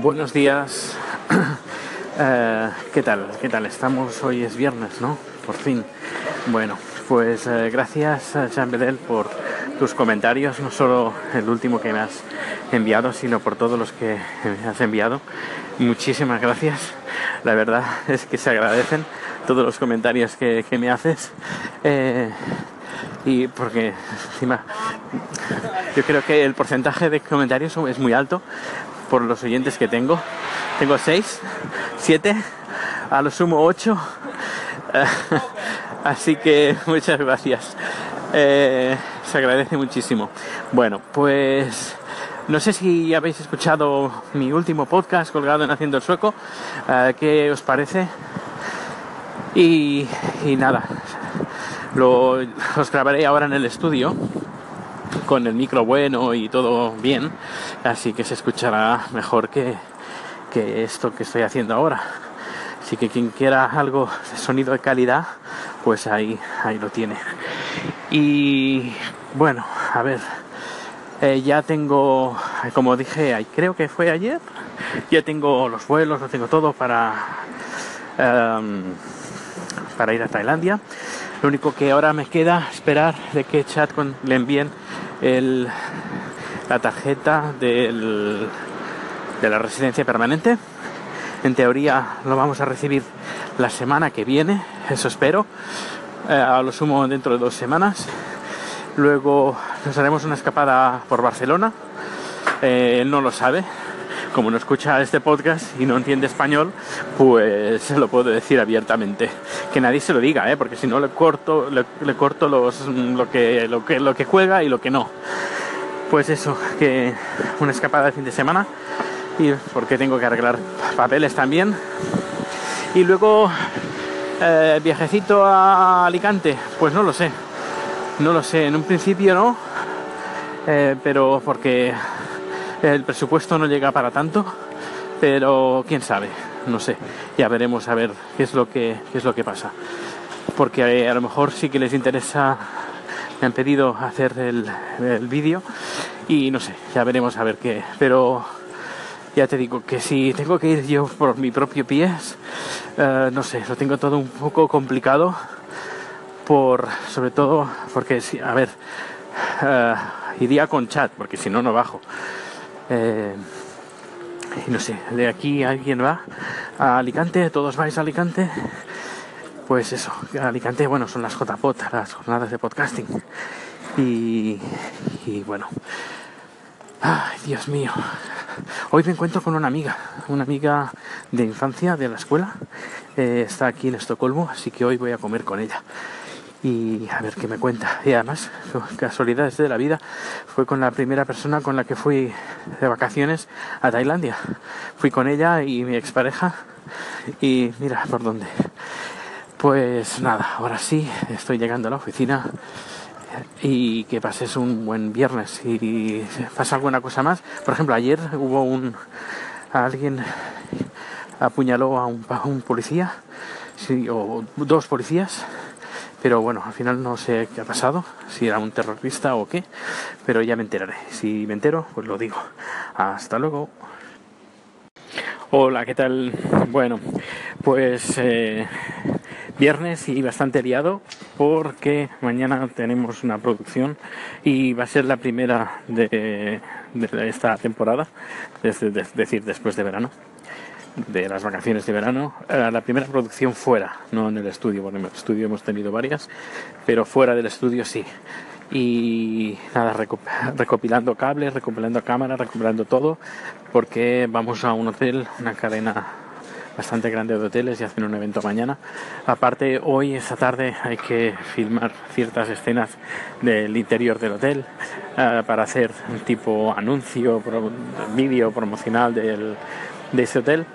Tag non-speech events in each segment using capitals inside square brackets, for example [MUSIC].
Buenos días. [CLEARS THROAT] Eh, ¿Qué tal? ¿Qué tal? Estamos, hoy es viernes, ¿no? Por fin. Bueno, pues eh, gracias Jean Bedel por tus comentarios, no solo el último que me has enviado, sino por todos los que me has enviado. Muchísimas gracias. La verdad [LAUGHS] es que se agradecen todos los comentarios que, me haces. Eh, y porque encima yo creo que el porcentaje de comentarios es muy alto por los oyentes que tengo. Tengo 6, 7, a lo sumo 8. [LAUGHS] Así que [LAUGHS] muchas gracias. Eh, se agradece muchísimo. Bueno, pues no sé si habéis escuchado mi último podcast colgado en Haciendo el Sueco. Eh, ¿Qué os parece? Y, y nada, lo, los grabaré ahora en el estudio con el micro bueno y todo bien, así que se escuchará mejor que, que esto que estoy haciendo ahora. Así que quien quiera algo de sonido de calidad, pues ahí, ahí lo tiene. Y bueno, a ver, eh, ya tengo, como dije, creo que fue ayer, ya tengo los vuelos, lo tengo todo para, um, para ir a Tailandia. Lo único que ahora me queda esperar de que chat le envíen el, la tarjeta del, de la residencia permanente. En teoría lo vamos a recibir la semana que viene, eso espero. Eh, a lo sumo dentro de dos semanas. Luego nos haremos una escapada por Barcelona. Eh, él no lo sabe, como no escucha este podcast y no entiende español, pues lo puedo decir abiertamente. Que nadie se lo diga, ¿eh? porque si no le corto, le, corto lo, que, lo, que, lo que juega y lo que no. Pues eso, que una escapada de fin de semana y porque tengo que arreglar papeles también. Y luego eh, viajecito a Alicante, pues no lo sé. No lo sé, en un principio no, eh, pero porque el presupuesto no llega para tanto, pero quién sabe, no sé. Ya veremos a ver qué es lo que, es lo que pasa. Porque eh, a lo mejor sí que les interesa, me han pedido hacer el, vídeo y no sé, ya veremos a ver qué. Pero ya te digo que si tengo que ir yo por mi propio pies, eh, no sé, lo tengo todo un poco complicado. Por, sobre todo porque, a ver, uh, iría con chat, porque si no, no bajo. Eh, no sé, de aquí alguien va a Alicante, todos vais a Alicante. Pues eso, Alicante, bueno, son las JPOT, las jornadas de podcasting. Y, bueno, ay, Dios mío. Hoy me encuentro con una amiga, una amiga de infancia de la escuela. Eh, está aquí en Estocolmo, así que hoy voy a comer con ella y a ver qué me cuenta. Y además, casualidades de la vida, fue con la primera persona con la que fui de vacaciones a Tailandia. Fui con ella y mi expareja y mira por dónde. Pues nada, ahora sí, estoy llegando a la oficina y que pases un buen viernes. Y pasa alguna cosa más, por ejemplo, ayer hubo un alguien apuñaló a un, a policía, sí, o dos policías pero bueno, al final no sé qué ha pasado, si era un terrorista o qué, pero ya me enteraré. Si me entero, pues lo digo. Hasta luego. Hola, ¿qué tal? Bueno, pues eh, viernes y bastante liado porque mañana tenemos una producción y va a ser la primera de, esta temporada, es decir, después de verano de las vacaciones de verano, la primera producción fuera, no en el estudio, bueno, en el estudio hemos tenido varias, pero fuera del estudio sí. Y nada, recopilando cables, recopilando cámaras, recopilando todo, porque vamos a un hotel, una cadena bastante grande de hoteles y hacen un evento mañana. Aparte, hoy, esta tarde, hay que filmar ciertas escenas del interior del hotel eh, para hacer un tipo anuncio, vídeo promocional del, de ese hotel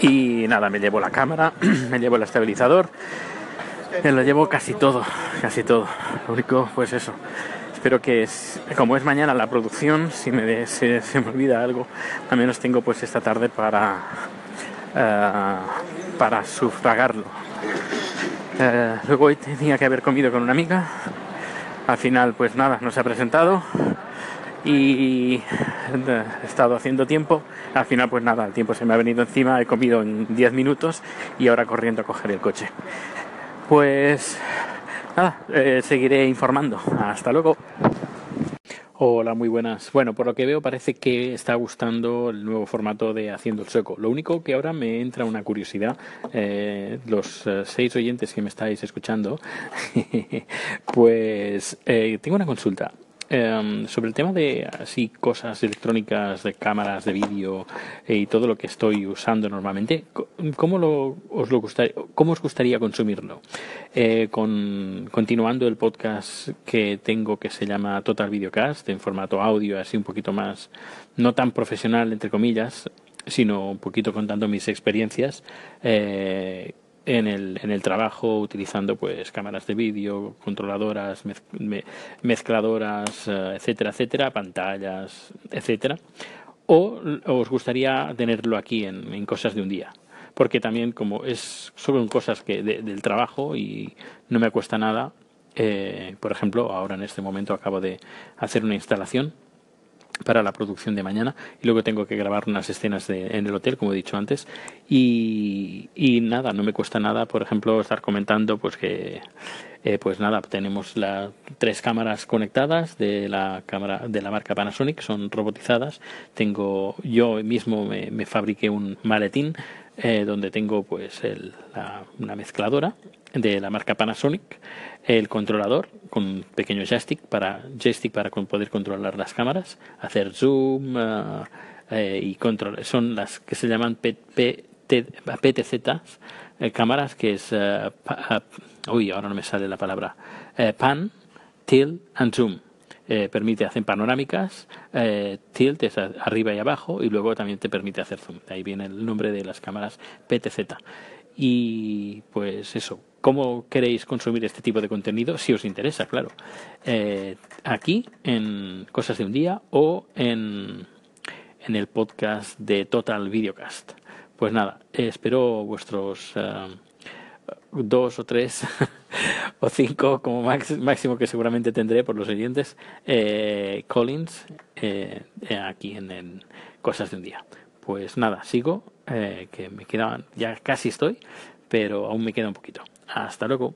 y nada, me llevo la cámara, [CLEARS THROAT] me llevo el estabilizador, me lo llevo casi todo, casi todo. Lo único, pues eso. Espero que, como es mañana la producción, si me se, me olvida algo, al menos tengo pues esta tarde para, uh, para sufragarlo. Uh, luego hoy tenía que haber comido con una amiga. Al final, pues nada, no se ha presentado. Y he estado haciendo tiempo. Al final, pues nada, el tiempo se me ha venido encima, he comido en 10 minutos y ahora corriendo a coger el coche. Pues nada, eh, seguiré informando. Hasta luego. Hola, muy buenas. Bueno, por lo que veo parece que está gustando el nuevo formato de Haciendo el Sueco. Lo único que ahora me entra una curiosidad. Eh, los eh, seis oyentes que me estáis escuchando, [LAUGHS] pues tengo una consulta. Em, sobre el tema de así cosas electrónicas, de cámaras de vídeo eh, y todo lo que estoy usando normalmente, ¿cómo, lo, os, lo gustaría, cómo os gustaría consumirlo? Eh, con, continuando el podcast que tengo que se llama Total Videocast en formato audio, así un poquito más, no tan profesional, entre comillas, sino un poquito contando mis experiencias. Eh, en el, en el trabajo utilizando pues cámaras de vídeo, controladoras, mezcladoras, eh, etcétera, etcétera, pantallas, etcétera. O os gustaría tenerlo aquí en, cosas de un día, porque también como es son cosas que del trabajo y no me cuesta nada. Eh, por ejemplo, ahora en este momento acabo de hacer una instalación para la producción de mañana y luego tengo que grabar unas escenas en el hotel como he dicho antes y, nada no me cuesta nada por ejemplo estar comentando pues que eh, pues nada tenemos las tres cámaras conectadas de la cámara de la marca Panasonic son robotizadas. Tengo yo mismo me, fabriqué un maletín eh, donde tengo pues la, una mezcladora de la marca Panasonic el controlador con pequeño joystick para joystick para poder controlar las cámaras, hacer zoom eh, y control. Son las que se llaman PTZ, eh, cámaras que es uy ahora no me sale la palabra pan, tilt and zoom. permite hacer panorámicas, tilt es arriba y abajo y luego también te permite hacer zoom. ahí viene el nombre de las cámaras PTZ. Y pues eso, ¿cómo queréis consumir este tipo de contenido? Si os interesa, claro. Eh, aquí, en Cosas de un Día o en, en el podcast de Total Videocast. Pues nada, espero vuestros eh, dos o tres [LAUGHS] o cinco como máximo que seguramente tendré por los siguientes eh, Collins aquí en, en Cosas de un Día. Pues nada, sigo eh, que me quedaban, ya casi estoy, pero aún me queda un poquito. Hasta luego.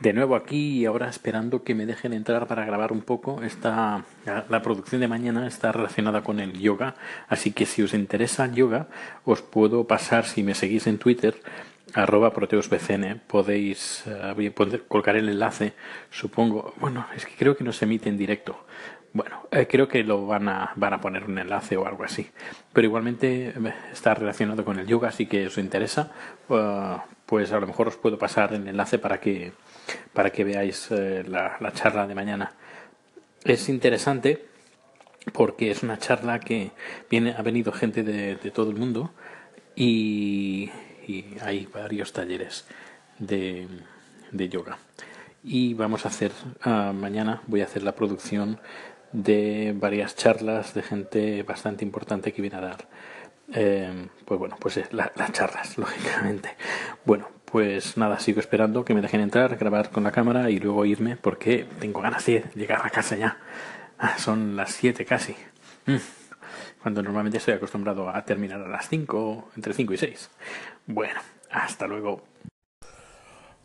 De nuevo aquí y ahora esperando que me dejen entrar para grabar un poco. Esta, la producción de mañana está relacionada con el yoga, así que si os interesa el yoga, os puedo pasar, si me seguís en Twitter, arroba proteusbcn, podéis eh, colocar el enlace, supongo, bueno, es que creo que no se emite en directo, bueno, eh, creo que lo van a, van a poner un enlace o algo así. Pero igualmente eh, está relacionado con el yoga, así que os interesa, eh, pues a lo mejor os puedo pasar el enlace para que, para que veáis la, charla de mañana. Es interesante porque es una charla que viene, ha venido gente de, todo el mundo y, hay varios talleres de, de yoga y vamos a hacer ah, mañana voy a hacer la producción de varias charlas de gente bastante importante que viene a dar. Eh, pues bueno, pues las charlas, [LAUGHS] lógicamente. Bueno, pues nada, sigo esperando que me dejen entrar, grabar con la cámara y luego irme porque tengo ganas de llegar a casa ya. Ah, son las 7 casi. Mm. Cuando normalmente estoy acostumbrado a terminar a las 5, entre 5 y 6. Bueno, hasta luego.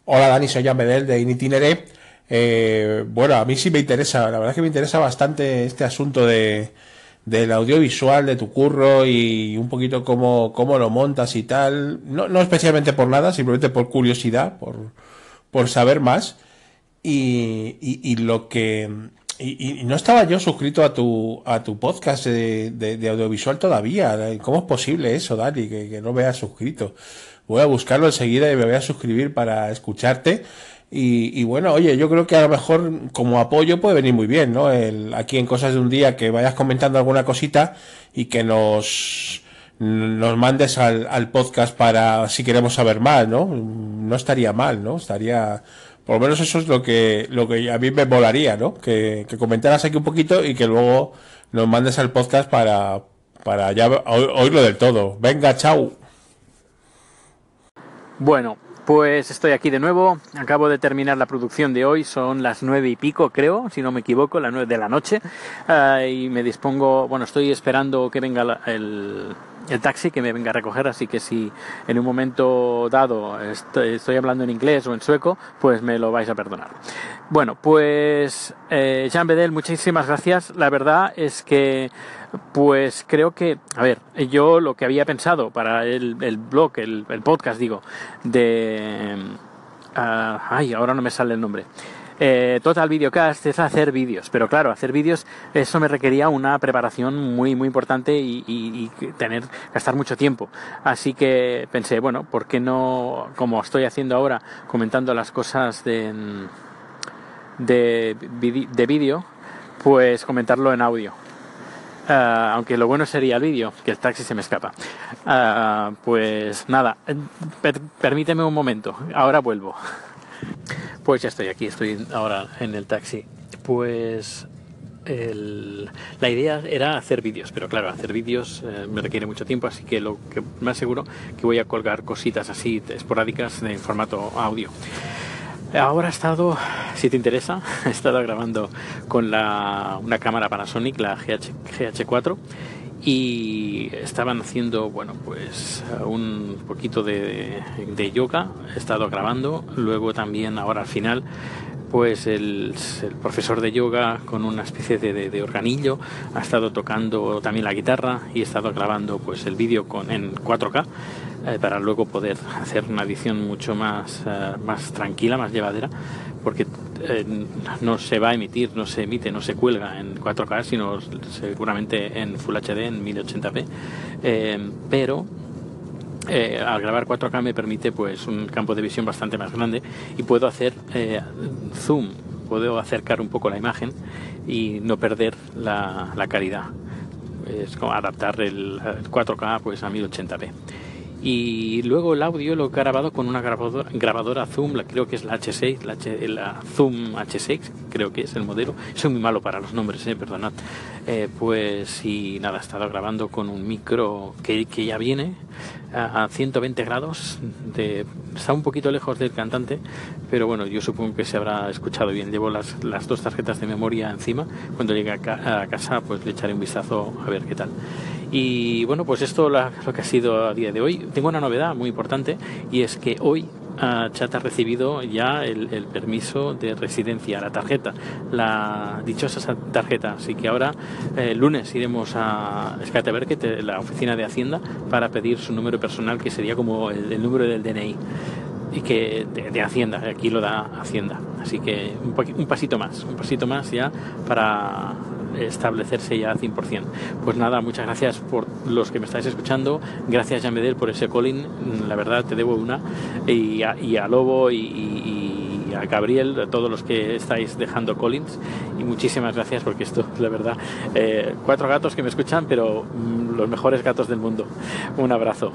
Hola Dani, soy Jan Bedel de Initinere eh, bueno, a mí sí me interesa, la verdad es que me interesa bastante este asunto de, del audiovisual, de tu curro y un poquito cómo, cómo lo montas y tal. No, no especialmente por nada, simplemente por curiosidad, por, por saber más. Y, y, lo que... Y, no estaba yo suscrito a tu, a tu podcast de, de, audiovisual todavía. ¿Cómo es posible eso, Dani, que, que no me hayas suscrito? Voy a buscarlo enseguida y me voy a suscribir para escucharte. Y, bueno, oye, yo creo que a lo mejor como apoyo puede venir muy bien, ¿no? El, aquí en Cosas de un Día que vayas comentando alguna cosita y que nos, nos mandes al, podcast para si queremos saber más, ¿no? No estaría mal, ¿no? Estaría, por lo menos eso es lo que, lo que a mí me molaría, ¿no? Que, que comentaras aquí un poquito y que luego nos mandes al podcast para, para ya oírlo del todo. Venga, chao. Bueno, Pues estoy aquí de nuevo, acabo de terminar la producción de hoy, son las nueve y pico creo, si no me equivoco, las nueve de la noche, uh, y me dispongo, bueno, estoy esperando que venga la, el, el, taxi, que me venga a recoger, así que si en un momento dado estoy, hablando en inglés o en sueco, pues me lo vais a perdonar. Bueno, pues eh, Jean Bedel, muchísimas gracias, la verdad es que pues creo que, a ver, yo lo que había pensado para el, el blog, el, el, podcast, digo, de... Uh, ay, ahora no me sale el nombre. Eh, Total Videocast es hacer vídeos, pero claro, hacer vídeos eso me requería una preparación muy muy importante y, y, y, tener gastar mucho tiempo. Así que pensé, bueno, ¿por qué no, como estoy haciendo ahora, comentando las cosas de de, de vídeo, pues comentarlo en audio? Uh, aunque lo bueno sería el vídeo, que el taxi se me escapa. Uh, pues nada, per permíteme un momento, ahora vuelvo. Pues ya estoy aquí, estoy ahora en el taxi. Pues el, la idea era hacer vídeos, pero claro, hacer vídeos eh, me requiere mucho tiempo, así que lo que más seguro que voy a colgar cositas así esporádicas en formato audio. Ahora he estado, si te interesa, [LAUGHS] he estado grabando con la, una cámara Panasonic, la GH, GH4, y estaban haciendo, bueno, pues un poquito de, de, yoga, he estado grabando, luego también ahora al final, pues el, el profesor de yoga con una especie de, organillo ha estado tocando también la guitarra y he estado grabando pues el vídeo con en 4K eh, para luego poder hacer una edición mucho más, eh, más tranquila, más llevadera, porque eh, no se va a emitir, no se emite, no se cuelga en 4K, sino seguramente en Full HD, en 1080p, eh, pero eh, al grabar 4K me permite pues un campo de visión bastante más grande y puedo hacer zoom, puedo acercar un poco la imagen y no perder la, la calidad. Es como adaptar el 4K pues a 1080p y luego el audio lo he grabado con una grabadora, grabadora Zoom, la, creo que es la H6, la, H, la, Zoom H6, creo que es el modelo. Soy muy malo para los nombres, eh, perdonad. Eh, pues y nada, he estado grabando con un micro que, que ya viene a, a 120 grados, de, está un poquito lejos del cantante, pero bueno, yo supongo que se habrá escuchado bien. Llevo las, las dos tarjetas de memoria encima, cuando llegue a, ca a casa pues le echaré un vistazo a ver qué tal. Y bueno, pues esto es lo que ha sido a día de hoy. Tengo una novedad muy importante y es que hoy uh, Chat ha recibido ya el, permiso de residencia, la tarjeta, la dichosa tarjeta. Así que ahora, eh, lunes, iremos a Skateverket, la oficina de Hacienda, para pedir su número personal, que sería como el, número del DNI y que de, de, Hacienda, aquí lo da Hacienda. Así que un, un pasito más, un pasito más ya para establecerse ya al 100%. Pues nada, muchas gracias por los que me estáis escuchando. Gracias, Jean Bedel, por ese calling. La verdad, te debo una. Y a, y a Lobo y, y, a Gabriel, a todos los que estáis dejando callings. Y muchísimas gracias porque esto, la verdad, eh, cuatro gatos que me escuchan, pero mm, los mejores gatos del mundo. Un abrazo.